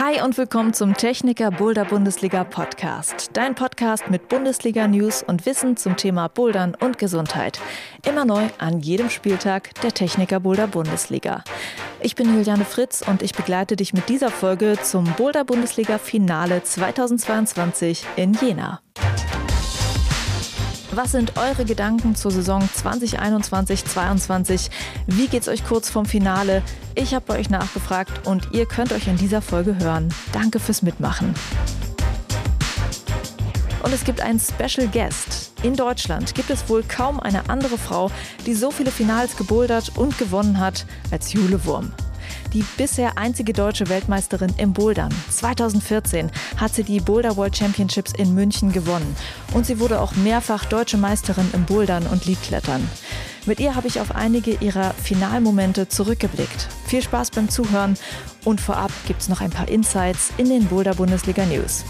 Hi und willkommen zum Techniker Boulder Bundesliga Podcast. Dein Podcast mit Bundesliga News und Wissen zum Thema Bouldern und Gesundheit. Immer neu an jedem Spieltag der Techniker Boulder Bundesliga. Ich bin Juliane Fritz und ich begleite dich mit dieser Folge zum Boulder Bundesliga Finale 2022 in Jena. Was sind eure Gedanken zur Saison 2021-22? Wie geht's euch kurz vom Finale? Ich habe bei euch nachgefragt und ihr könnt euch in dieser Folge hören. Danke fürs Mitmachen. Und es gibt einen Special Guest. In Deutschland gibt es wohl kaum eine andere Frau, die so viele Finals gebouldert und gewonnen hat als Jule Wurm die bisher einzige deutsche Weltmeisterin im Bouldern. 2014 hat sie die Boulder World Championships in München gewonnen und sie wurde auch mehrfach deutsche Meisterin im Bouldern und Liedklettern. Mit ihr habe ich auf einige ihrer Finalmomente zurückgeblickt. Viel Spaß beim Zuhören und vorab gibt es noch ein paar Insights in den Boulder Bundesliga News.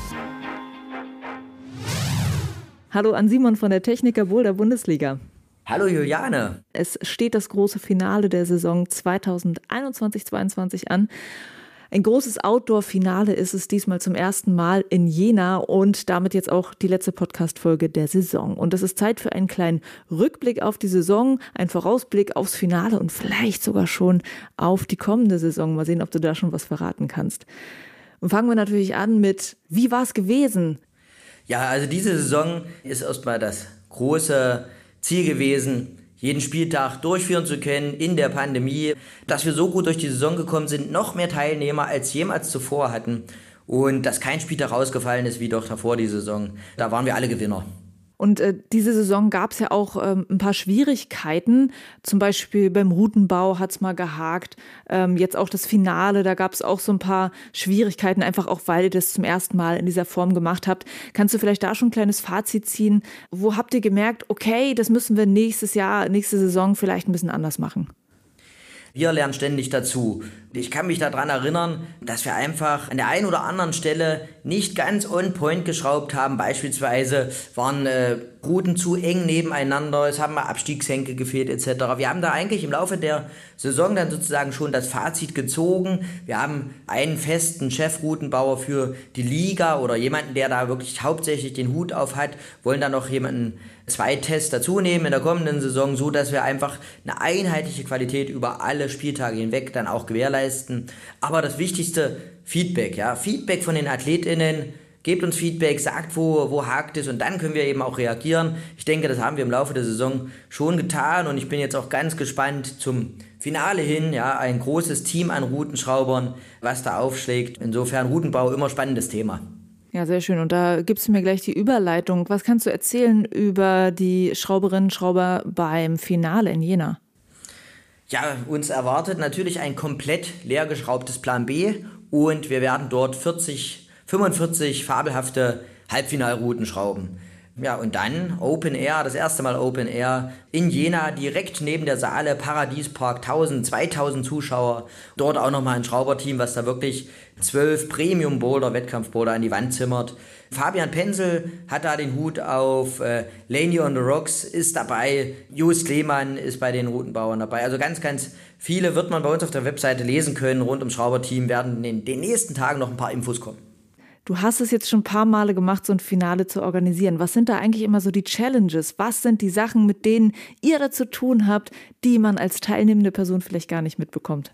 Hallo an Simon von der Techniker Boulder Bundesliga. Hallo Juliane. Es steht das große Finale der Saison 2021-22 an. Ein großes Outdoor-Finale ist es diesmal zum ersten Mal in Jena und damit jetzt auch die letzte Podcast-Folge der Saison. Und es ist Zeit für einen kleinen Rückblick auf die Saison, einen Vorausblick aufs Finale und vielleicht sogar schon auf die kommende Saison. Mal sehen, ob du da schon was verraten kannst. Und fangen wir natürlich an mit, wie war es gewesen? Ja, also diese Saison ist erstmal das große Ziel gewesen, jeden Spieltag durchführen zu können in der Pandemie, dass wir so gut durch die Saison gekommen sind, noch mehr Teilnehmer als jemals zuvor hatten und dass kein Spieltag rausgefallen ist wie doch davor die Saison. Da waren wir alle Gewinner. Und äh, diese Saison gab es ja auch ähm, ein paar Schwierigkeiten. Zum Beispiel beim Routenbau hat es mal gehakt. Ähm, jetzt auch das Finale, da gab es auch so ein paar Schwierigkeiten, einfach auch weil ihr das zum ersten Mal in dieser Form gemacht habt. Kannst du vielleicht da schon ein kleines Fazit ziehen? Wo habt ihr gemerkt, okay, das müssen wir nächstes Jahr, nächste Saison vielleicht ein bisschen anders machen? Wir lernen ständig dazu. Ich kann mich daran erinnern, dass wir einfach an der einen oder anderen Stelle nicht ganz on point geschraubt haben. Beispielsweise waren äh, Routen zu eng nebeneinander, es haben mal Abstiegshenke gefehlt etc. Wir haben da eigentlich im Laufe der Saison dann sozusagen schon das Fazit gezogen. Wir haben einen festen Chefroutenbauer für die Liga oder jemanden, der da wirklich hauptsächlich den Hut auf hat, wollen dann noch jemanden zwei Tests dazu nehmen in der kommenden Saison, so dass wir einfach eine einheitliche Qualität über alle Spieltage hinweg dann auch gewährleisten. Aber das wichtigste, Feedback, ja, Feedback von den AthletInnen, gebt uns Feedback, sagt, wo, wo hakt es und dann können wir eben auch reagieren. Ich denke, das haben wir im Laufe der Saison schon getan und ich bin jetzt auch ganz gespannt zum Finale hin, ja, ein großes Team an Routenschraubern, was da aufschlägt. Insofern Routenbau immer spannendes Thema. Ja, sehr schön. Und da gibst du mir gleich die Überleitung. Was kannst du erzählen über die Schrauberinnen und Schrauber beim Finale in Jena? Ja, uns erwartet natürlich ein komplett leergeschraubtes Plan B und wir werden dort 40, 45 fabelhafte Halbfinalrouten schrauben. Ja, und dann Open Air, das erste Mal Open Air in Jena, direkt neben der Saale, Paradiespark, 1000, 2000 Zuschauer. Dort auch nochmal ein Schrauberteam, was da wirklich zwölf Premium-Boulder, Wettkampf-Boulder an die Wand zimmert. Fabian Penzel hat da den Hut auf, äh, Laney on the Rocks ist dabei, Just Lehmann ist bei den Routenbauern dabei. Also ganz, ganz viele wird man bei uns auf der Webseite lesen können. Rund ums Schrauberteam werden in den nächsten Tagen noch ein paar Infos kommen. Du hast es jetzt schon ein paar Male gemacht, so ein Finale zu organisieren. Was sind da eigentlich immer so die Challenges? Was sind die Sachen, mit denen ihr da zu tun habt, die man als teilnehmende Person vielleicht gar nicht mitbekommt?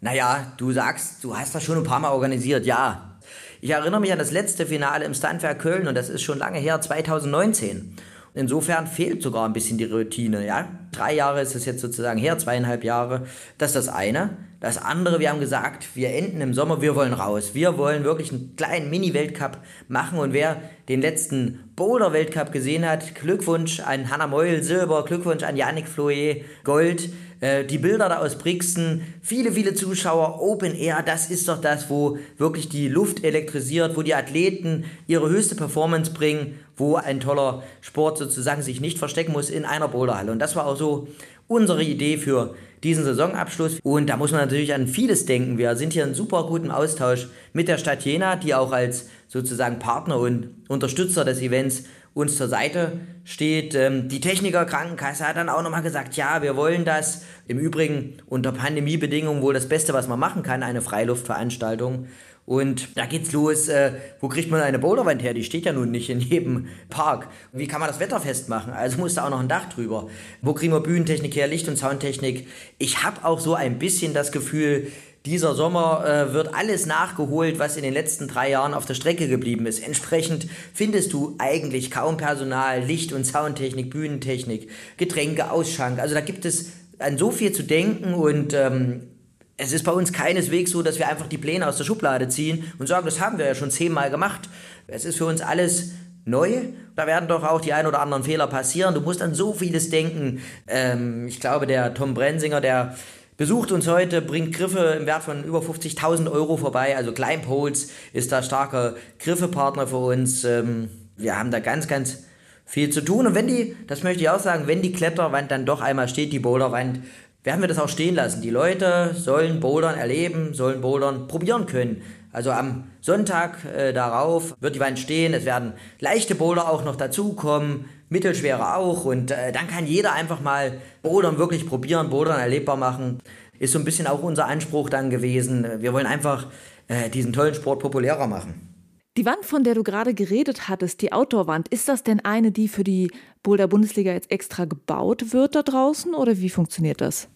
Naja, du sagst, du hast das schon ein paar Mal organisiert, ja. Ich erinnere mich an das letzte Finale im Standwerk Köln und das ist schon lange her, 2019. Insofern fehlt sogar ein bisschen die Routine, ja. Drei Jahre ist es jetzt sozusagen her, zweieinhalb Jahre. Das ist das eine. Das andere, wir haben gesagt, wir enden im Sommer, wir wollen raus. Wir wollen wirklich einen kleinen Mini-Weltcup machen und wer den letzten Boulder-Weltcup gesehen hat, Glückwunsch an Hannah Meul, Silber, Glückwunsch an Yannick Floyer, Gold. Äh, die Bilder da aus Brixen, viele, viele Zuschauer, Open Air, das ist doch das, wo wirklich die Luft elektrisiert, wo die Athleten ihre höchste Performance bringen, wo ein toller Sport sozusagen sich nicht verstecken muss in einer Boulderhalle. Und das war auch so unsere Idee für diesen Saisonabschluss. Und da muss man natürlich an vieles denken. Wir sind hier in super gutem Austausch mit der Stadt Jena, die auch als sozusagen Partner und Unterstützer des Events uns zur Seite steht. Ähm, die Techniker Krankenkasse hat dann auch nochmal gesagt, ja, wir wollen das. Im Übrigen unter Pandemiebedingungen wohl das Beste, was man machen kann, eine Freiluftveranstaltung. Und da geht's los, äh, wo kriegt man eine Boulderwand her? Die steht ja nun nicht in jedem Park. Wie kann man das Wetter festmachen? Also muss da auch noch ein Dach drüber. Wo kriegen wir Bühnentechnik her, Licht- und Soundtechnik? Ich habe auch so ein bisschen das Gefühl, dieser Sommer äh, wird alles nachgeholt, was in den letzten drei Jahren auf der Strecke geblieben ist. Entsprechend findest du eigentlich kaum Personal, Licht- und Soundtechnik, Bühnentechnik, Getränke, Ausschank. Also da gibt es an so viel zu denken und ähm, es ist bei uns keineswegs so, dass wir einfach die Pläne aus der Schublade ziehen und sagen, das haben wir ja schon zehnmal gemacht. Es ist für uns alles neu. Da werden doch auch die ein oder anderen Fehler passieren. Du musst an so vieles denken. Ähm, ich glaube, der Tom Brensinger, der besucht uns heute, bringt Griffe im Wert von über 50.000 Euro vorbei. Also Kleinpols ist da starker Griffepartner für uns. Ähm, wir haben da ganz, ganz viel zu tun. Und wenn die, das möchte ich auch sagen, wenn die Kletterwand dann doch einmal steht, die Boulderwand, werden wir das auch stehen lassen. Die Leute sollen Bouldern erleben, sollen Bouldern probieren können. Also am Sonntag äh, darauf wird die Wand stehen, es werden leichte Boulder auch noch dazukommen, mittelschwere auch und äh, dann kann jeder einfach mal Bouldern wirklich probieren, Bouldern erlebbar machen. Ist so ein bisschen auch unser Anspruch dann gewesen. Wir wollen einfach äh, diesen tollen Sport populärer machen. Die Wand, von der du gerade geredet hattest, die Outdoor-Wand, ist das denn eine, die für die Boulder-Bundesliga jetzt extra gebaut wird da draußen oder wie funktioniert das?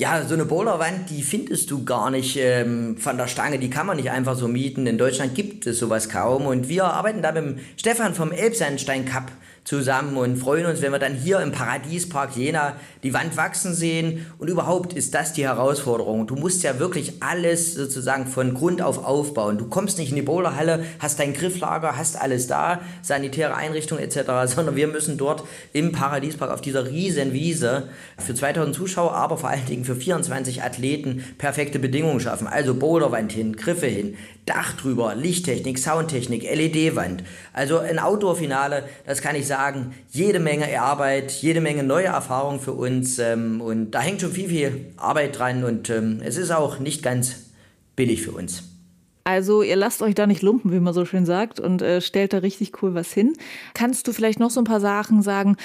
Ja, so eine Boulderwand, die findest du gar nicht ähm, von der Stange, die kann man nicht einfach so mieten. In Deutschland gibt es sowas kaum. Und wir arbeiten da mit dem Stefan vom Elbsandstein Cup zusammen und freuen uns, wenn wir dann hier im Paradiespark Jena die Wand wachsen sehen. Und überhaupt ist das die Herausforderung. Du musst ja wirklich alles sozusagen von Grund auf aufbauen. Du kommst nicht in die Boulderhalle, hast dein Grifflager, hast alles da, sanitäre Einrichtungen etc., sondern wir müssen dort im Paradiespark auf dieser riesen Wiese für 2000 Zuschauer, aber vor allen Dingen für 24 Athleten perfekte Bedingungen schaffen. Also Boulderwand hin, Griffe hin, Dach drüber, Lichttechnik, Soundtechnik, LED-Wand. Also ein Outdoor-Finale, das kann ich sagen, jede Menge Arbeit, jede Menge neue Erfahrungen für uns ähm, und da hängt schon viel, viel Arbeit dran und ähm, es ist auch nicht ganz billig für uns. Also ihr lasst euch da nicht lumpen, wie man so schön sagt, und äh, stellt da richtig cool was hin. Kannst du vielleicht noch so ein paar Sachen sagen?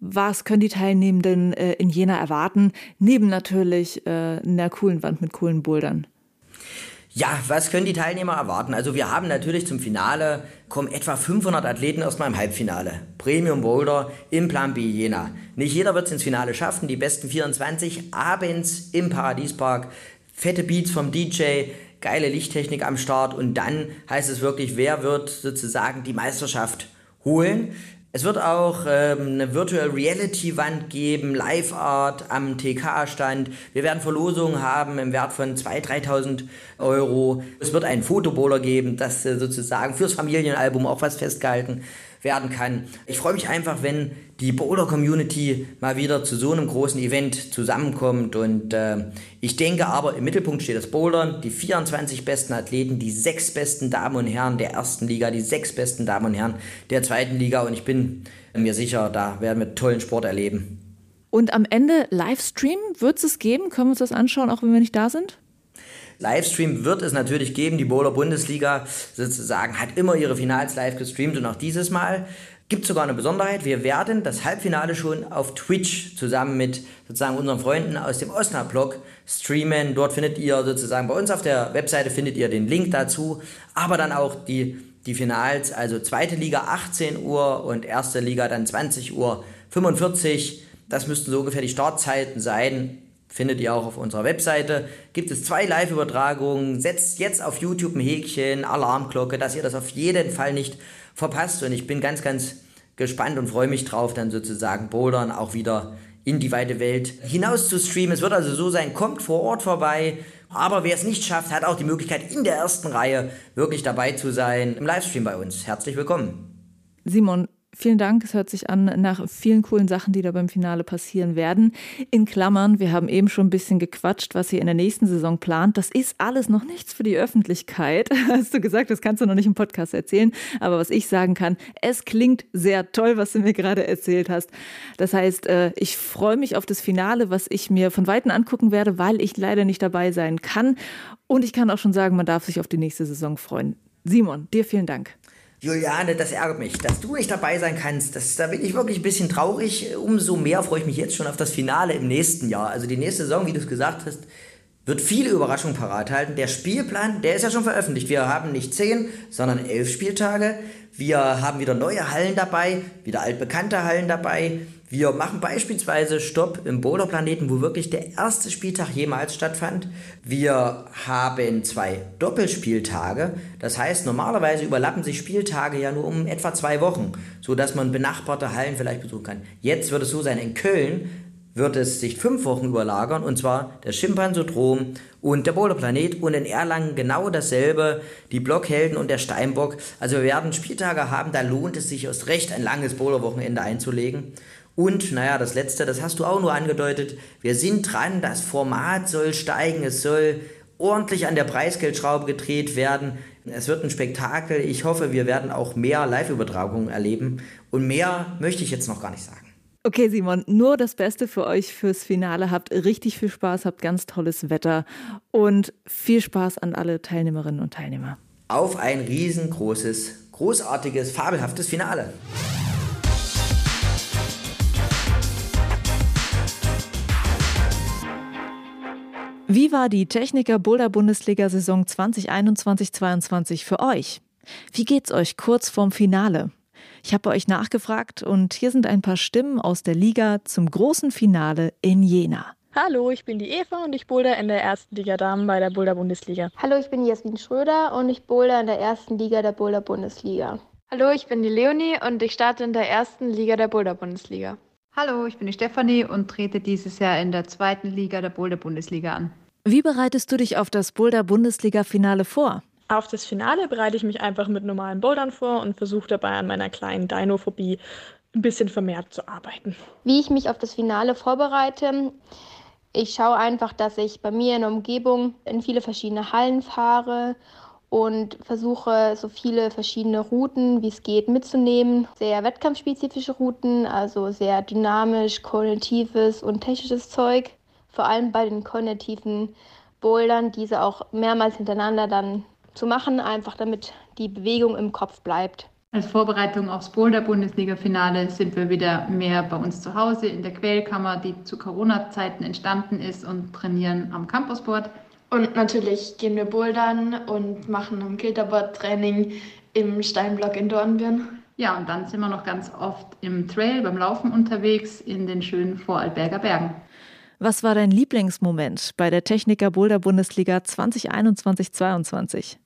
Was können die Teilnehmenden äh, in Jena erwarten? Neben natürlich äh, einer coolen Wand mit coolen Bouldern. Ja, was können die Teilnehmer erwarten? Also wir haben natürlich zum Finale kommen etwa 500 Athleten erstmal im Halbfinale. Premium Boulder im Plan B Jena. Nicht jeder wird es ins Finale schaffen. Die besten 24 abends im Paradiespark. Fette Beats vom DJ, geile Lichttechnik am Start und dann heißt es wirklich, wer wird sozusagen die Meisterschaft holen. Es wird auch ähm, eine Virtual Reality Wand geben, Live Art am TK-Stand. Wir werden Verlosungen haben im Wert von 2.000, 3.000 Euro. Es wird einen Fotobowler geben, das äh, sozusagen fürs Familienalbum auch was festgehalten werden kann. Ich freue mich einfach, wenn die Boulder Community mal wieder zu so einem großen Event zusammenkommt und äh, ich denke aber im Mittelpunkt steht das Bouldern, die 24 besten Athleten, die sechs besten Damen und Herren der ersten Liga, die sechs besten Damen und Herren der zweiten Liga und ich bin mir sicher, da werden wir tollen Sport erleben. Und am Ende Livestream wird es geben? Können wir uns das anschauen, auch wenn wir nicht da sind? Livestream wird es natürlich geben. Die Bowler Bundesliga sozusagen hat immer ihre Finals live gestreamt und auch dieses Mal gibt sogar eine Besonderheit. Wir werden das Halbfinale schon auf Twitch zusammen mit sozusagen unseren Freunden aus dem Osnabrück streamen. Dort findet ihr sozusagen bei uns auf der Webseite findet ihr den Link dazu, aber dann auch die die Finals, also zweite Liga 18 Uhr und erste Liga dann 20 Uhr 45. Das müssten so ungefähr die Startzeiten sein findet ihr auch auf unserer Webseite. Gibt es zwei Live-Übertragungen. Setzt jetzt auf YouTube ein Häkchen, Alarmglocke, dass ihr das auf jeden Fall nicht verpasst. Und ich bin ganz, ganz gespannt und freue mich drauf, dann sozusagen Bouldern auch wieder in die weite Welt hinaus zu streamen. Es wird also so sein, kommt vor Ort vorbei. Aber wer es nicht schafft, hat auch die Möglichkeit, in der ersten Reihe wirklich dabei zu sein im Livestream bei uns. Herzlich willkommen. Simon, Vielen Dank. Es hört sich an nach vielen coolen Sachen, die da beim Finale passieren werden. In Klammern, wir haben eben schon ein bisschen gequatscht, was ihr in der nächsten Saison plant. Das ist alles noch nichts für die Öffentlichkeit. Hast du gesagt, das kannst du noch nicht im Podcast erzählen. Aber was ich sagen kann, es klingt sehr toll, was du mir gerade erzählt hast. Das heißt, äh, ich freue mich auf das Finale, was ich mir von Weitem angucken werde, weil ich leider nicht dabei sein kann. Und ich kann auch schon sagen, man darf sich auf die nächste Saison freuen. Simon, dir vielen Dank. Juliane, das ärgert mich, dass du nicht dabei sein kannst. Das, da bin ich wirklich ein bisschen traurig. Umso mehr freue ich mich jetzt schon auf das Finale im nächsten Jahr. Also die nächste Saison, wie du es gesagt hast, wird viele Überraschungen parat halten. Der Spielplan, der ist ja schon veröffentlicht. Wir haben nicht zehn, sondern elf Spieltage. Wir haben wieder neue Hallen dabei, wieder altbekannte Hallen dabei. Wir machen beispielsweise Stopp im Boulderplaneten, wo wirklich der erste Spieltag jemals stattfand. Wir haben zwei Doppelspieltage. Das heißt, normalerweise überlappen sich Spieltage ja nur um etwa zwei Wochen, sodass man benachbarte Hallen vielleicht besuchen kann. Jetzt wird es so sein, in Köln wird es sich fünf Wochen überlagern, und zwar der Schimpansodrom und der Boulderplanet und in Erlangen genau dasselbe, die Blockhelden und der Steinbock. Also wir werden Spieltage haben, da lohnt es sich erst recht, ein langes Boulderwochenende einzulegen. Und naja, das letzte, das hast du auch nur angedeutet, wir sind dran, das Format soll steigen, es soll ordentlich an der Preisgeldschraube gedreht werden. Es wird ein Spektakel. Ich hoffe, wir werden auch mehr Live-Übertragungen erleben. Und mehr möchte ich jetzt noch gar nicht sagen. Okay, Simon, nur das Beste für euch fürs Finale. Habt richtig viel Spaß, habt ganz tolles Wetter und viel Spaß an alle Teilnehmerinnen und Teilnehmer. Auf ein riesengroßes, großartiges, fabelhaftes Finale. Wie war die Techniker Boulder Bundesliga Saison 2021-22 für euch? Wie geht's euch kurz vorm Finale? Ich habe euch nachgefragt und hier sind ein paar Stimmen aus der Liga zum großen Finale in Jena. Hallo, ich bin die Eva und ich boulder in der ersten Liga Damen bei der Boulder Bundesliga. Hallo, ich bin Jasmin Schröder und ich boulder in der ersten Liga der Boulder Bundesliga. Hallo, ich bin die Leonie und ich starte in der ersten Liga der Boulder Bundesliga. Hallo, ich bin die Stefanie und trete dieses Jahr in der zweiten Liga der Boulder Bundesliga an. Wie bereitest du dich auf das Boulder Bundesliga Finale vor? Auf das Finale bereite ich mich einfach mit normalen Bouldern vor und versuche dabei an meiner kleinen Dinophobie ein bisschen vermehrt zu arbeiten. Wie ich mich auf das Finale vorbereite, ich schaue einfach, dass ich bei mir in der Umgebung in viele verschiedene Hallen fahre und versuche so viele verschiedene Routen, wie es geht, mitzunehmen. Sehr wettkampfspezifische Routen, also sehr dynamisch, kognitives und technisches Zeug. Vor allem bei den kognitiven Bouldern, diese auch mehrmals hintereinander dann zu machen, einfach damit die Bewegung im Kopf bleibt. Als Vorbereitung aufs Boulder-Bundesliga-Finale sind wir wieder mehr bei uns zu Hause in der Quellkammer, die zu Corona-Zeiten entstanden ist und trainieren am Campusboard. Und natürlich gehen wir bouldern und machen ein Kilterboard-Training im Steinblock in Dornbirn. Ja, und dann sind wir noch ganz oft im Trail beim Laufen unterwegs in den schönen Vorarlberger Bergen. Was war dein Lieblingsmoment bei der Techniker Boulder Bundesliga 2021-22?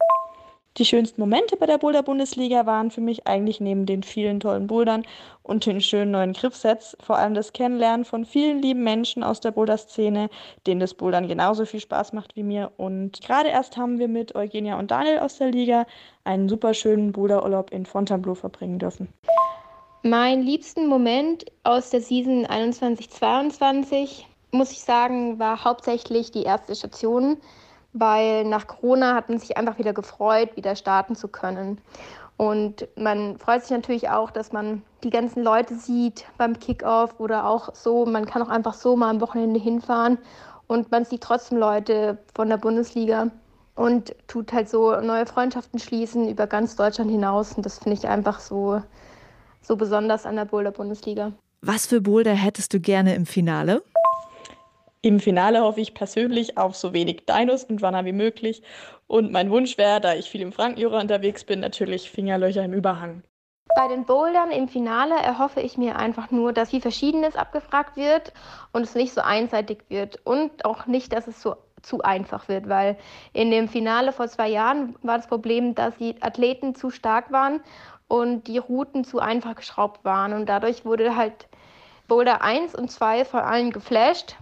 Die schönsten Momente bei der Boulder Bundesliga waren für mich eigentlich neben den vielen tollen Bouldern und den schönen neuen Griffsets vor allem das Kennenlernen von vielen lieben Menschen aus der Boulder-Szene, denen das Bouldern genauso viel Spaß macht wie mir. Und gerade erst haben wir mit Eugenia und Daniel aus der Liga einen super schönen Boulderurlaub in Fontainebleau verbringen dürfen. Mein liebsten Moment aus der Season 21-22 muss ich sagen, war hauptsächlich die erste Station, weil nach Corona hat man sich einfach wieder gefreut, wieder starten zu können. Und man freut sich natürlich auch, dass man die ganzen Leute sieht beim Kickoff oder auch so. Man kann auch einfach so mal am Wochenende hinfahren und man sieht trotzdem Leute von der Bundesliga und tut halt so neue Freundschaften schließen über ganz Deutschland hinaus. Und das finde ich einfach so, so besonders an der Boulder-Bundesliga. Was für Boulder hättest du gerne im Finale? Im Finale hoffe ich persönlich auf so wenig Dinos und Wanner wie möglich. Und mein Wunsch wäre, da ich viel im Frankenjura unterwegs bin, natürlich Fingerlöcher im Überhang. Bei den Bouldern im Finale erhoffe ich mir einfach nur, dass viel Verschiedenes abgefragt wird und es nicht so einseitig wird und auch nicht, dass es so zu einfach wird, weil in dem Finale vor zwei Jahren war das Problem, dass die Athleten zu stark waren und die Routen zu einfach geschraubt waren und dadurch wurde halt Boulder 1 und 2 vor allem geflasht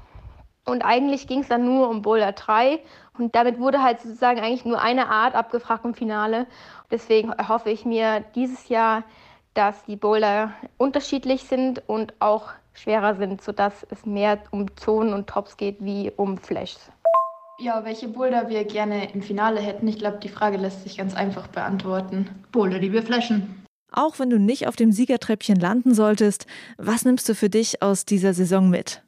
und eigentlich ging es dann nur um Boulder 3. Und damit wurde halt sozusagen eigentlich nur eine Art abgefragt im Finale. Deswegen erhoffe ich mir dieses Jahr, dass die Boulder unterschiedlich sind und auch schwerer sind, sodass es mehr um Zonen und Tops geht wie um Flashs. Ja, welche Boulder wir gerne im Finale hätten, ich glaube, die Frage lässt sich ganz einfach beantworten. Boulder, die wir flashen. Auch wenn du nicht auf dem Siegertreppchen landen solltest, was nimmst du für dich aus dieser Saison mit?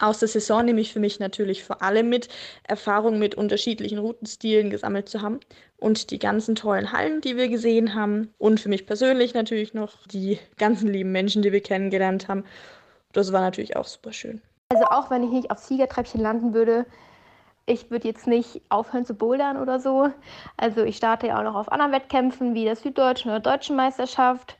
Aus der Saison nehme ich für mich natürlich vor allem mit, Erfahrung mit unterschiedlichen Routenstilen gesammelt zu haben und die ganzen tollen Hallen, die wir gesehen haben und für mich persönlich natürlich noch die ganzen lieben Menschen, die wir kennengelernt haben. Das war natürlich auch super schön. Also auch wenn ich nicht auf Siegertreppchen landen würde, ich würde jetzt nicht aufhören zu bouldern oder so. Also ich starte ja auch noch auf anderen Wettkämpfen wie der Süddeutschen oder Deutschen Meisterschaft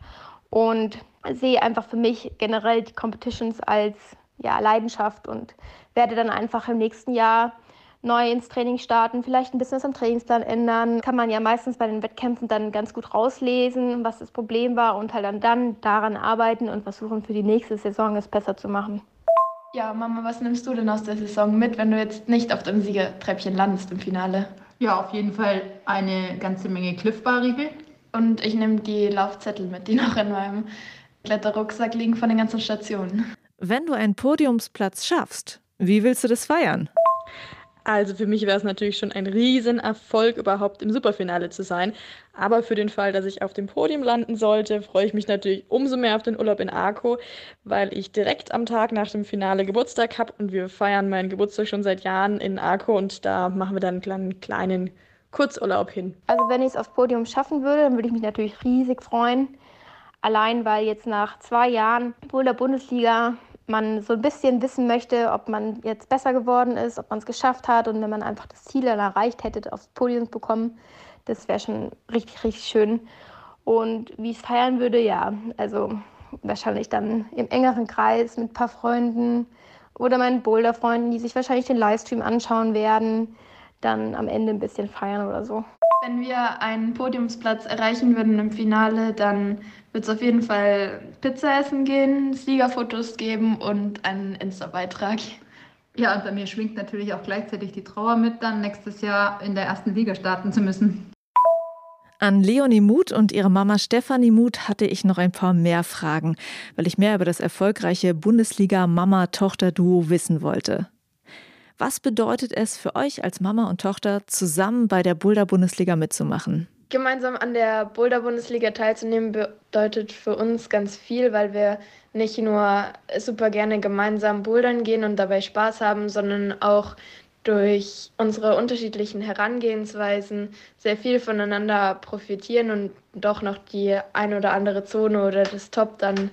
und sehe einfach für mich generell die Competitions als ja, Leidenschaft und werde dann einfach im nächsten Jahr neu ins Training starten, vielleicht ein bisschen was am Trainingsplan ändern. Kann man ja meistens bei den Wettkämpfen dann ganz gut rauslesen, was das Problem war und halt dann, dann daran arbeiten und versuchen für die nächste Saison es besser zu machen. Ja, Mama, was nimmst du denn aus der Saison mit, wenn du jetzt nicht auf dem Siegertreppchen landest im Finale? Ja, auf jeden Fall eine ganze Menge Cliff Bar Riegel. Und ich nehme die Laufzettel mit, die noch in meinem Kletterrucksack liegen von den ganzen Stationen. Wenn du einen Podiumsplatz schaffst, wie willst du das feiern? Also für mich wäre es natürlich schon ein Riesenerfolg, überhaupt im Superfinale zu sein. Aber für den Fall, dass ich auf dem Podium landen sollte, freue ich mich natürlich umso mehr auf den Urlaub in Arco, weil ich direkt am Tag nach dem Finale Geburtstag habe und wir feiern meinen Geburtstag schon seit Jahren in Arco und da machen wir dann einen kleinen, kleinen Kurzurlaub hin. Also wenn ich es aufs Podium schaffen würde, dann würde ich mich natürlich riesig freuen. Allein weil jetzt nach zwei Jahren Boulder Bundesliga man so ein bisschen wissen möchte, ob man jetzt besser geworden ist, ob man es geschafft hat und wenn man einfach das Ziel dann erreicht hätte, aufs Podium zu bekommen, das wäre schon richtig, richtig schön. Und wie ich es feiern würde, ja, also wahrscheinlich dann im engeren Kreis mit ein paar Freunden oder meinen Boulder-Freunden, die sich wahrscheinlich den Livestream anschauen werden, dann am Ende ein bisschen feiern oder so. Wenn wir einen Podiumsplatz erreichen würden im Finale, dann wird es auf jeden Fall Pizza essen gehen, Siegerfotos geben und einen Insta-Beitrag. Ja, und bei mir schwingt natürlich auch gleichzeitig die Trauer mit, dann nächstes Jahr in der ersten Liga starten zu müssen. An Leonie Muth und ihre Mama Stefanie Muth hatte ich noch ein paar mehr Fragen, weil ich mehr über das erfolgreiche Bundesliga-Mama-Tochter-Duo wissen wollte. Was bedeutet es für euch als Mama und Tochter, zusammen bei der Boulder-Bundesliga mitzumachen? Gemeinsam an der Boulder-Bundesliga teilzunehmen bedeutet für uns ganz viel, weil wir nicht nur super gerne gemeinsam bouldern gehen und dabei Spaß haben, sondern auch durch unsere unterschiedlichen Herangehensweisen sehr viel voneinander profitieren und doch noch die ein oder andere Zone oder das Top dann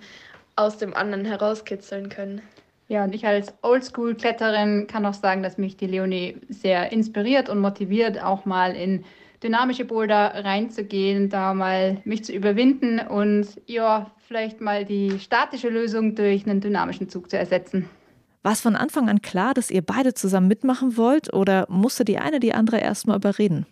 aus dem anderen herauskitzeln können. Ja, und ich als Oldschool-Kletterin kann auch sagen, dass mich die Leonie sehr inspiriert und motiviert, auch mal in dynamische Boulder reinzugehen, da mal mich zu überwinden und ja, vielleicht mal die statische Lösung durch einen dynamischen Zug zu ersetzen. War es von Anfang an klar, dass ihr beide zusammen mitmachen wollt oder musste die eine die andere erstmal überreden?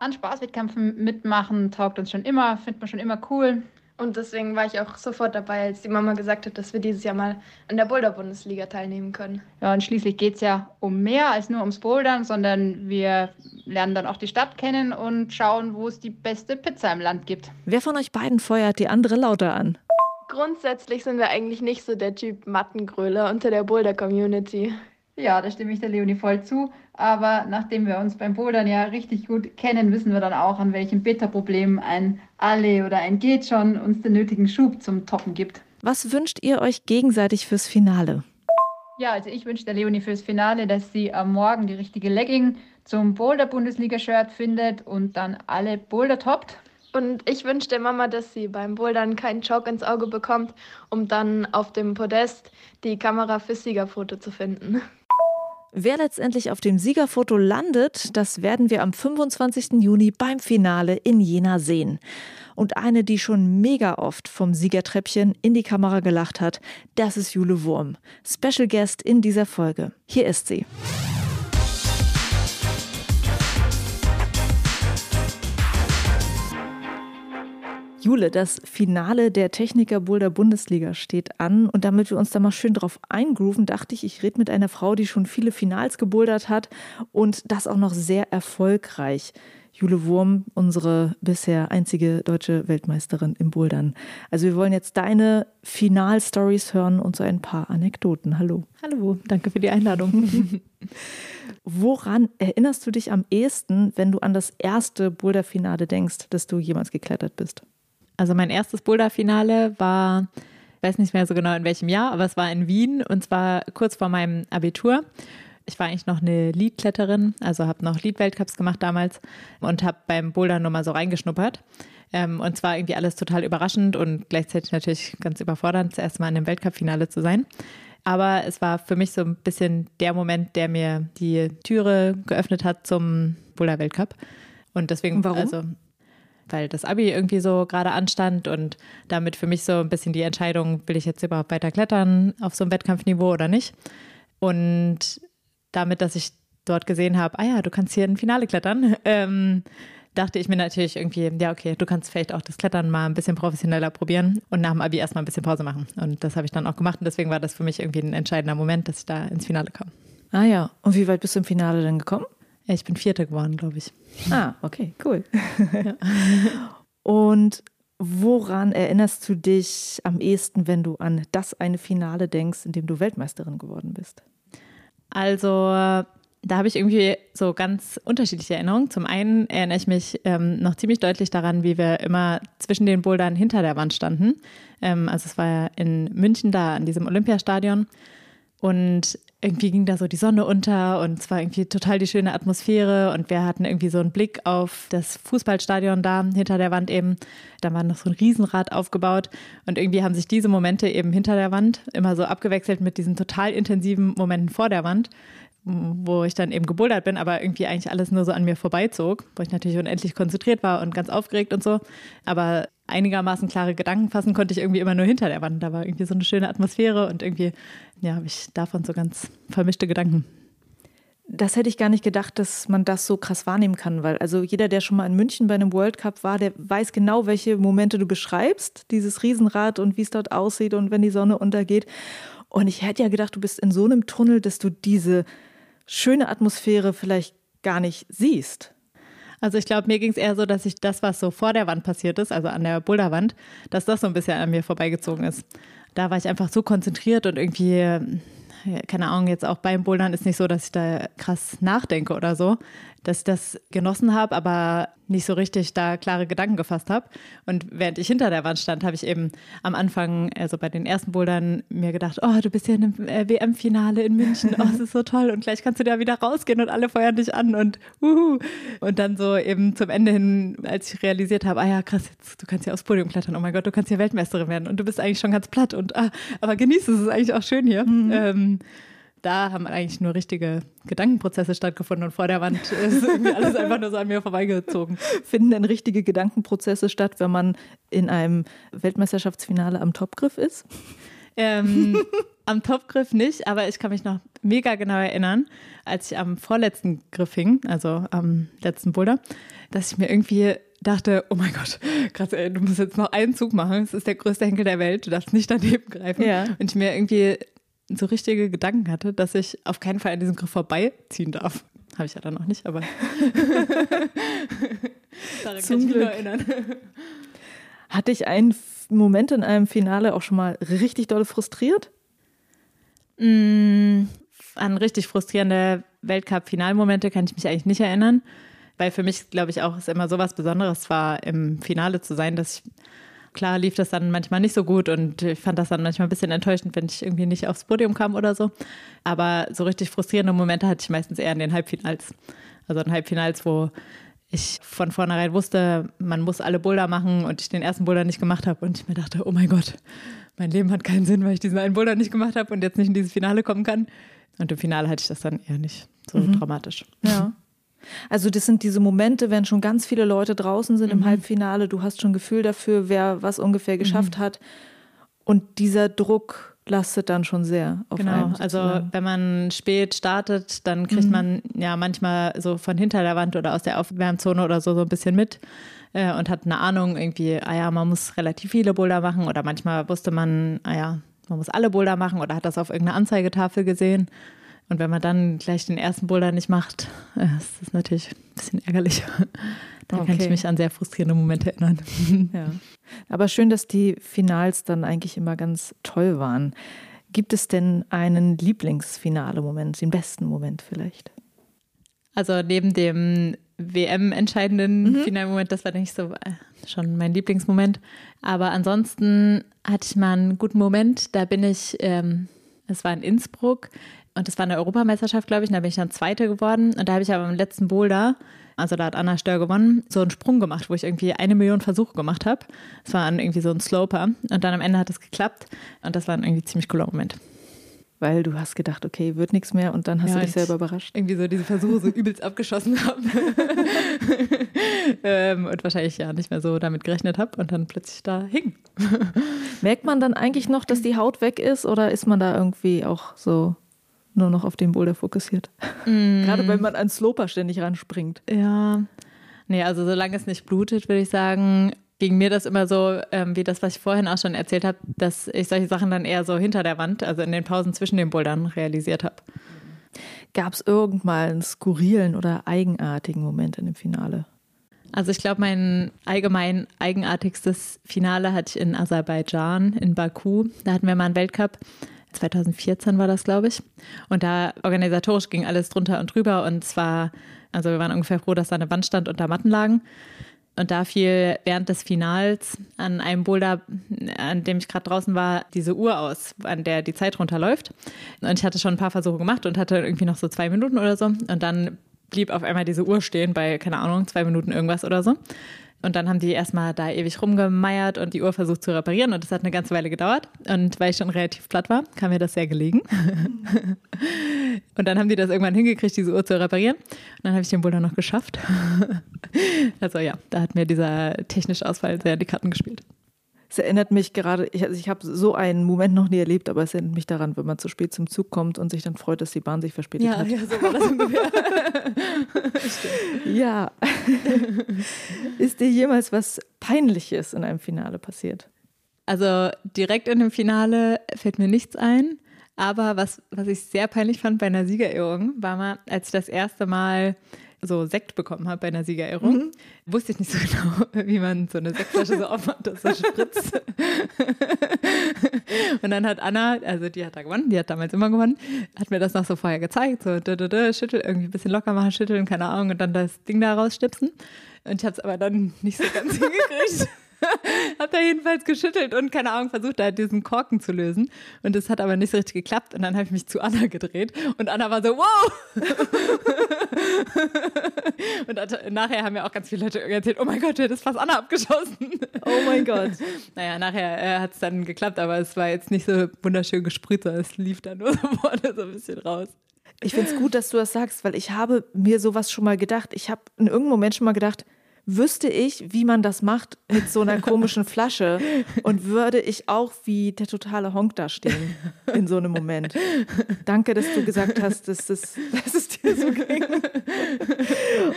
An Spaßwettkämpfen mitmachen taugt uns schon immer, findet man schon immer cool. Und deswegen war ich auch sofort dabei, als die Mama gesagt hat, dass wir dieses Jahr mal an der Boulder-Bundesliga teilnehmen können. Ja, und schließlich geht es ja um mehr als nur ums Bouldern, sondern wir lernen dann auch die Stadt kennen und schauen, wo es die beste Pizza im Land gibt. Wer von euch beiden feuert die andere lauter an? Grundsätzlich sind wir eigentlich nicht so der Typ Mattengröler unter der Boulder-Community. Ja, da stimme ich der Leonie voll zu. Aber nachdem wir uns beim Bouldern ja richtig gut kennen, wissen wir dann auch, an welchem Beta-Problem ein Alle oder ein Geht schon uns den nötigen Schub zum Toppen gibt. Was wünscht ihr euch gegenseitig fürs Finale? Ja, also ich wünsche der Leonie fürs Finale, dass sie am Morgen die richtige Legging zum Boulder-Bundesliga-Shirt findet und dann alle Boulder toppt. Und ich wünsche der Mama, dass sie beim Bouldern keinen Schock ins Auge bekommt, um dann auf dem Podest die Kamera fürs Siegerfoto zu finden. Wer letztendlich auf dem Siegerfoto landet, das werden wir am 25. Juni beim Finale in Jena sehen. Und eine, die schon mega oft vom Siegertreppchen in die Kamera gelacht hat, das ist Jule Wurm. Special Guest in dieser Folge. Hier ist sie. Jule, das Finale der Techniker Boulder Bundesliga steht an und damit wir uns da mal schön drauf eingrooven, dachte ich, ich rede mit einer Frau, die schon viele Finals gebouldert hat und das auch noch sehr erfolgreich. Jule Wurm, unsere bisher einzige deutsche Weltmeisterin im Bouldern. Also wir wollen jetzt deine Final-Stories hören und so ein paar Anekdoten. Hallo. Hallo, danke für die Einladung. Woran erinnerst du dich am ehesten, wenn du an das erste Boulder-Finale denkst, das du jemals geklettert bist? Also mein erstes Boulder-Finale war weiß nicht mehr so genau in welchem Jahr, aber es war in Wien und zwar kurz vor meinem Abitur. Ich war eigentlich noch eine Leadkletterin, also habe noch Lead-Weltcups gemacht damals und habe beim Bouldern nur mal so reingeschnuppert. Ähm, und zwar irgendwie alles total überraschend und gleichzeitig natürlich ganz überfordernd, zuerst mal in einem Weltcup-Finale zu sein. Aber es war für mich so ein bisschen der Moment, der mir die Türe geöffnet hat zum Boulder-Weltcup. Und deswegen, Warum? also weil das Abi irgendwie so gerade anstand und damit für mich so ein bisschen die Entscheidung, will ich jetzt überhaupt weiter klettern auf so einem Wettkampfniveau oder nicht. Und damit, dass ich dort gesehen habe, ah ja, du kannst hier ein Finale klettern, ähm, dachte ich mir natürlich irgendwie, ja, okay, du kannst vielleicht auch das Klettern mal ein bisschen professioneller probieren und nach dem Abi erstmal ein bisschen Pause machen. Und das habe ich dann auch gemacht und deswegen war das für mich irgendwie ein entscheidender Moment, dass ich da ins Finale kam. Ah ja. Und wie weit bist du im Finale denn gekommen? Ja, ich bin Vierte geworden, glaube ich. Ah, okay, cool. Und woran erinnerst du dich am ehesten, wenn du an das eine Finale denkst, in dem du Weltmeisterin geworden bist? Also da habe ich irgendwie so ganz unterschiedliche Erinnerungen. Zum einen erinnere ich mich ähm, noch ziemlich deutlich daran, wie wir immer zwischen den Bouldern hinter der Wand standen. Ähm, also es war ja in München da an diesem Olympiastadion. Und irgendwie ging da so die Sonne unter und es war irgendwie total die schöne Atmosphäre und wir hatten irgendwie so einen Blick auf das Fußballstadion da hinter der Wand eben. Da war noch so ein Riesenrad aufgebaut und irgendwie haben sich diese Momente eben hinter der Wand immer so abgewechselt mit diesen total intensiven Momenten vor der Wand, wo ich dann eben gebouldert bin, aber irgendwie eigentlich alles nur so an mir vorbeizog, wo ich natürlich unendlich konzentriert war und ganz aufgeregt und so. Aber einigermaßen klare Gedanken fassen konnte ich irgendwie immer nur hinter der Wand. Da war irgendwie so eine schöne Atmosphäre und irgendwie, ja, habe ich davon so ganz vermischte Gedanken. Das hätte ich gar nicht gedacht, dass man das so krass wahrnehmen kann, weil also jeder, der schon mal in München bei einem World Cup war, der weiß genau, welche Momente du beschreibst, dieses Riesenrad und wie es dort aussieht und wenn die Sonne untergeht. Und ich hätte ja gedacht, du bist in so einem Tunnel, dass du diese schöne Atmosphäre vielleicht gar nicht siehst. Also ich glaube, mir ging es eher so, dass ich das, was so vor der Wand passiert ist, also an der Boulderwand, dass das so ein bisschen an mir vorbeigezogen ist. Da war ich einfach so konzentriert und irgendwie, keine Ahnung, jetzt auch beim Bouldern ist nicht so, dass ich da krass nachdenke oder so, dass ich das genossen habe, aber nicht so richtig da klare Gedanken gefasst habe. Und während ich hinter der Wand stand, habe ich eben am Anfang, also bei den ersten Bouldern, mir gedacht, oh, du bist ja in einem äh, WM-Finale in München, oh, es ist so toll und gleich kannst du da wieder rausgehen und alle feuern dich an und uhu. Und dann so eben zum Ende hin, als ich realisiert habe, ah ja, krass, jetzt, du kannst ja aufs Podium klettern, oh mein Gott, du kannst ja Weltmeisterin werden und du bist eigentlich schon ganz platt und ah, aber genieß es, es ist eigentlich auch schön hier. Mhm. Ähm, da haben eigentlich nur richtige Gedankenprozesse stattgefunden und vor der Wand ist irgendwie alles einfach nur so an mir vorbeigezogen. Finden denn richtige Gedankenprozesse statt, wenn man in einem Weltmeisterschaftsfinale am Topgriff ist? Ähm, am Topgriff nicht, aber ich kann mich noch mega genau erinnern, als ich am vorletzten Griff hing, also am letzten Boulder, dass ich mir irgendwie dachte, oh mein Gott, krass, ey, du musst jetzt noch einen Zug machen, es ist der größte Henkel der Welt, du darfst nicht daneben greifen. Ja. Und ich mir irgendwie so richtige Gedanken hatte, dass ich auf keinen Fall an diesem Griff vorbeiziehen darf. Habe ich ja dann noch nicht, aber daran Zum kann ich mich Glück. erinnern. Hatte ich einen Moment in einem Finale auch schon mal richtig doll frustriert? Mm, an richtig frustrierende Weltcup-Finalmomente kann ich mich eigentlich nicht erinnern, weil für mich, glaube ich, auch ist immer so was Besonderes war, im Finale zu sein, dass ich klar lief das dann manchmal nicht so gut und ich fand das dann manchmal ein bisschen enttäuschend, wenn ich irgendwie nicht aufs Podium kam oder so. Aber so richtig frustrierende Momente hatte ich meistens eher in den Halbfinals. Also in Halbfinals, wo ich von vornherein wusste, man muss alle Boulder machen und ich den ersten Boulder nicht gemacht habe und ich mir dachte, oh mein Gott, mein Leben hat keinen Sinn, weil ich diesen einen Boulder nicht gemacht habe und jetzt nicht in dieses Finale kommen kann. Und im Finale hatte ich das dann eher nicht so mhm. dramatisch. Ja. Also das sind diese Momente, wenn schon ganz viele Leute draußen sind mhm. im Halbfinale, du hast schon ein Gefühl dafür, wer was ungefähr geschafft mhm. hat. Und dieser Druck lastet dann schon sehr auf Genau, also wenn man spät startet, dann kriegt mhm. man ja manchmal so von hinter der Wand oder aus der Aufwärmzone oder so so ein bisschen mit äh, und hat eine Ahnung irgendwie, ah ja, man muss relativ viele Boulder machen oder manchmal wusste man, ah ja, man muss alle Boulder machen oder hat das auf irgendeiner Anzeigetafel gesehen. Und wenn man dann gleich den ersten Boulder nicht macht, äh, ist das natürlich ein bisschen ärgerlich. Da okay. kann ich mich an sehr frustrierende Momente erinnern. Ja. Aber schön, dass die Finals dann eigentlich immer ganz toll waren. Gibt es denn einen Lieblingsfinale-Moment, den besten Moment vielleicht? Also neben dem WM-entscheidenden mhm. Finalmoment, das war nicht so äh, schon mein Lieblingsmoment. Aber ansonsten hatte ich mal einen guten Moment. Da bin ich, ähm, es war in Innsbruck und das war eine Europameisterschaft, glaube ich. Und da bin ich dann Zweite geworden. Und da habe ich aber im letzten Boulder, also da hat Anna Stör gewonnen, so einen Sprung gemacht, wo ich irgendwie eine Million Versuche gemacht habe. Es war irgendwie so ein Sloper. Und dann am Ende hat es geklappt. Und das war ein irgendwie ziemlich cooler Moment weil du hast gedacht, okay, wird nichts mehr und dann hast ja, du dich selber überrascht. Irgendwie so diese Versuche so übelst abgeschossen haben ähm, und wahrscheinlich ja nicht mehr so damit gerechnet habe und dann plötzlich da hing. Merkt man dann eigentlich noch, dass die Haut weg ist oder ist man da irgendwie auch so nur noch auf den Boulder fokussiert? Mm. Gerade wenn man an Sloper ständig ranspringt. Ja. Nee, also solange es nicht blutet, würde ich sagen, ging mir das immer so, ähm, wie das, was ich vorhin auch schon erzählt habe, dass ich solche Sachen dann eher so hinter der Wand, also in den Pausen zwischen den Bouldern realisiert habe. Gab es irgendwann einen skurrilen oder eigenartigen Moment in dem Finale? Also ich glaube, mein allgemein eigenartigstes Finale hatte ich in Aserbaidschan, in Baku. Da hatten wir mal einen Weltcup. 2014 war das, glaube ich. Und da organisatorisch ging alles drunter und drüber. Und zwar, also wir waren ungefähr froh, dass da eine Wand stand und da Matten lagen. Und da fiel während des Finals an einem Boulder, an dem ich gerade draußen war, diese Uhr aus, an der die Zeit runterläuft. Und ich hatte schon ein paar Versuche gemacht und hatte irgendwie noch so zwei Minuten oder so. Und dann blieb auf einmal diese Uhr stehen bei, keine Ahnung, zwei Minuten irgendwas oder so. Und dann haben die erstmal da ewig rumgemeiert und die Uhr versucht zu reparieren. Und das hat eine ganze Weile gedauert. Und weil ich schon relativ platt war, kam mir das sehr gelegen. und dann haben die das irgendwann hingekriegt, diese Uhr zu reparieren. Und dann habe ich den dann noch geschafft. also ja, da hat mir dieser technische Ausfall sehr die Karten gespielt. Es erinnert mich gerade, ich, also ich habe so einen Moment noch nie erlebt, aber es erinnert mich daran, wenn man zu spät zum Zug kommt und sich dann freut, dass die Bahn sich verspätet ja, hat. Ja, so war das ungefähr. ja. Ist dir jemals was Peinliches in einem Finale passiert? Also direkt in dem Finale fällt mir nichts ein. Aber was, was ich sehr peinlich fand bei einer Siegerehrung, war mal, als ich das erste Mal so Sekt bekommen habe bei einer Siegerehrung, mhm. wusste ich nicht so genau, wie man so eine Sektflasche so aufmacht, dass so spritzt. und dann hat Anna, also die hat da gewonnen, die hat damals immer gewonnen, hat mir das noch so vorher gezeigt, so da, da, da, schütteln, irgendwie ein bisschen locker machen, schütteln, keine Ahnung, und dann das Ding da rausstipsen. Und ich habe es aber dann nicht so ganz hingekriegt. hab da jedenfalls geschüttelt und keine Ahnung versucht, da diesen Korken zu lösen. Und das hat aber nicht so richtig geklappt. Und dann habe ich mich zu Anna gedreht und Anna war so, wow! und nachher haben ja auch ganz viele Leute erzählt, oh mein Gott, du hättest fast Anna abgeschossen. Oh mein Gott. naja, nachher äh, hat es dann geklappt, aber es war jetzt nicht so wunderschön gesprüht, sondern es lief dann nur so vorne so ein bisschen raus. Ich finde es gut, dass du das sagst, weil ich habe mir sowas schon mal gedacht. Ich habe in irgendeinem Moment schon mal gedacht, wüsste ich, wie man das macht mit so einer komischen Flasche und würde ich auch wie der totale Honk da stehen in so einem Moment. Danke, dass du gesagt hast, dass, das, dass es dir so ging.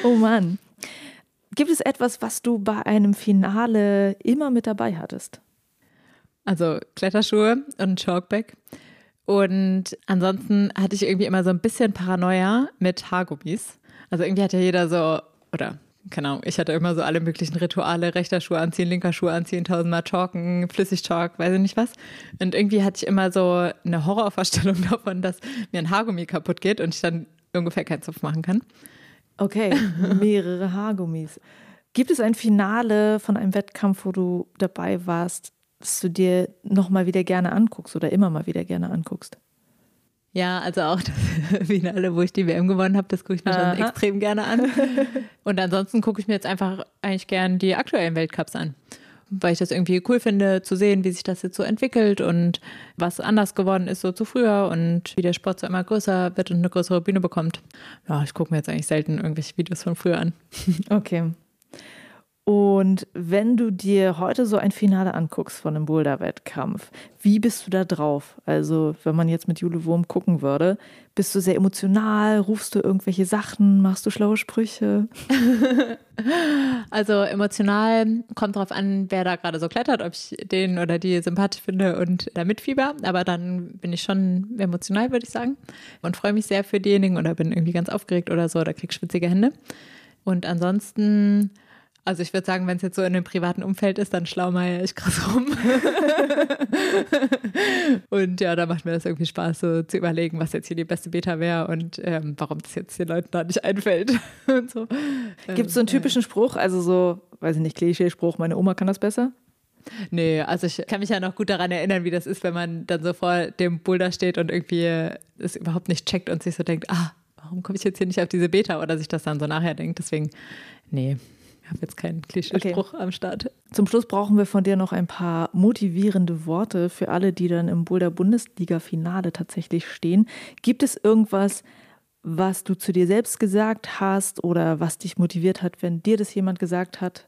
Oh Mann. Gibt es etwas, was du bei einem Finale immer mit dabei hattest? Also Kletterschuhe und Chalkback. Und ansonsten hatte ich irgendwie immer so ein bisschen Paranoia mit Haargummis. Also irgendwie hat ja jeder so, oder keine Ahnung, ich hatte immer so alle möglichen Rituale, rechter Schuh anziehen, linker Schuh anziehen, tausendmal chalken, flüssig chalk, weiß ich nicht was. Und irgendwie hatte ich immer so eine Horrorvorstellung davon, dass mir ein Haargummi kaputt geht und ich dann ungefähr keinen Zopf machen kann. Okay, mehrere Haargummis. Gibt es ein Finale von einem Wettkampf, wo du dabei warst, das du dir nochmal wieder gerne anguckst oder immer mal wieder gerne anguckst? Ja, also auch das Finale, wo ich die WM gewonnen habe, das gucke ich mir Aha. schon extrem gerne an. Und ansonsten gucke ich mir jetzt einfach eigentlich gern die aktuellen Weltcups an. Weil ich das irgendwie cool finde, zu sehen, wie sich das jetzt so entwickelt und was anders geworden ist so zu früher und wie der Sport so immer größer wird und eine größere Bühne bekommt. Ja, ich gucke mir jetzt eigentlich selten irgendwelche Videos von früher an. Okay. Und wenn du dir heute so ein Finale anguckst von einem Boulder-Wettkampf, wie bist du da drauf? Also, wenn man jetzt mit Jule Wurm gucken würde, bist du sehr emotional? Rufst du irgendwelche Sachen? Machst du schlaue Sprüche? also, emotional kommt drauf an, wer da gerade so klettert, ob ich den oder die sympathisch finde und da mitfieber. Aber dann bin ich schon emotional, würde ich sagen. Und freue mich sehr für diejenigen oder bin irgendwie ganz aufgeregt oder so oder krieg schwitzige Hände. Und ansonsten Also ich würde sagen, wenn es jetzt so in einem privaten Umfeld ist, dann schlaumeier ich krass rum. und ja, da macht mir das irgendwie Spaß, so zu überlegen, was jetzt hier die beste Beta wäre und ähm, warum das jetzt den Leuten da nicht einfällt. so. Gibt es so einen ähm, typischen Spruch, also so, weiß ich nicht, Klischeespruch, meine Oma kann das besser? Nee, also ich kann mich ja noch gut daran erinnern, wie das ist, wenn man dann so vor dem Boulder steht und irgendwie es überhaupt nicht checkt und sich so denkt, ah, warum komme ich jetzt hier nicht auf diese Beta oder sich das dann so nachher denkt. Deswegen, nee, ich habe jetzt keinen Klischeespruch okay. am Start. Zum Schluss brauchen wir von dir noch ein paar motivierende Worte für alle, die dann im Boulder Bundesliga-Finale tatsächlich stehen. Gibt es irgendwas, was du zu dir selbst gesagt hast oder was dich motiviert hat, wenn dir das jemand gesagt hat?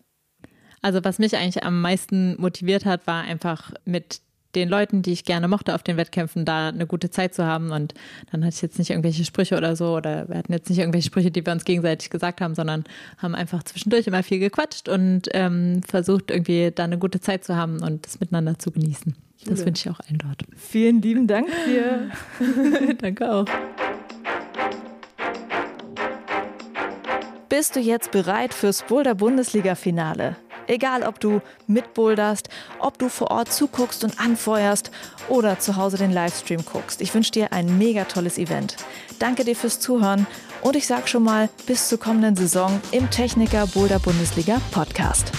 Also was mich eigentlich am meisten motiviert hat, war einfach mit den Leuten, die ich gerne mochte auf den Wettkämpfen, da eine gute Zeit zu haben. Und dann hatte ich jetzt nicht irgendwelche Sprüche oder so, oder wir hatten jetzt nicht irgendwelche Sprüche, die wir uns gegenseitig gesagt haben, sondern haben einfach zwischendurch immer viel gequatscht und ähm, versucht, irgendwie da eine gute Zeit zu haben und das miteinander zu genießen. Jule. Das wünsche ich auch allen dort. Vielen lieben Dank dir. Danke auch. Bist du jetzt bereit fürs Boulder Bundesliga-Finale? Egal, ob du mitboulderst, ob du vor Ort zuguckst und anfeuerst oder zu Hause den Livestream guckst. Ich wünsche dir ein mega tolles Event. Danke dir fürs Zuhören und ich sage schon mal bis zur kommenden Saison im Techniker Boulder Bundesliga Podcast.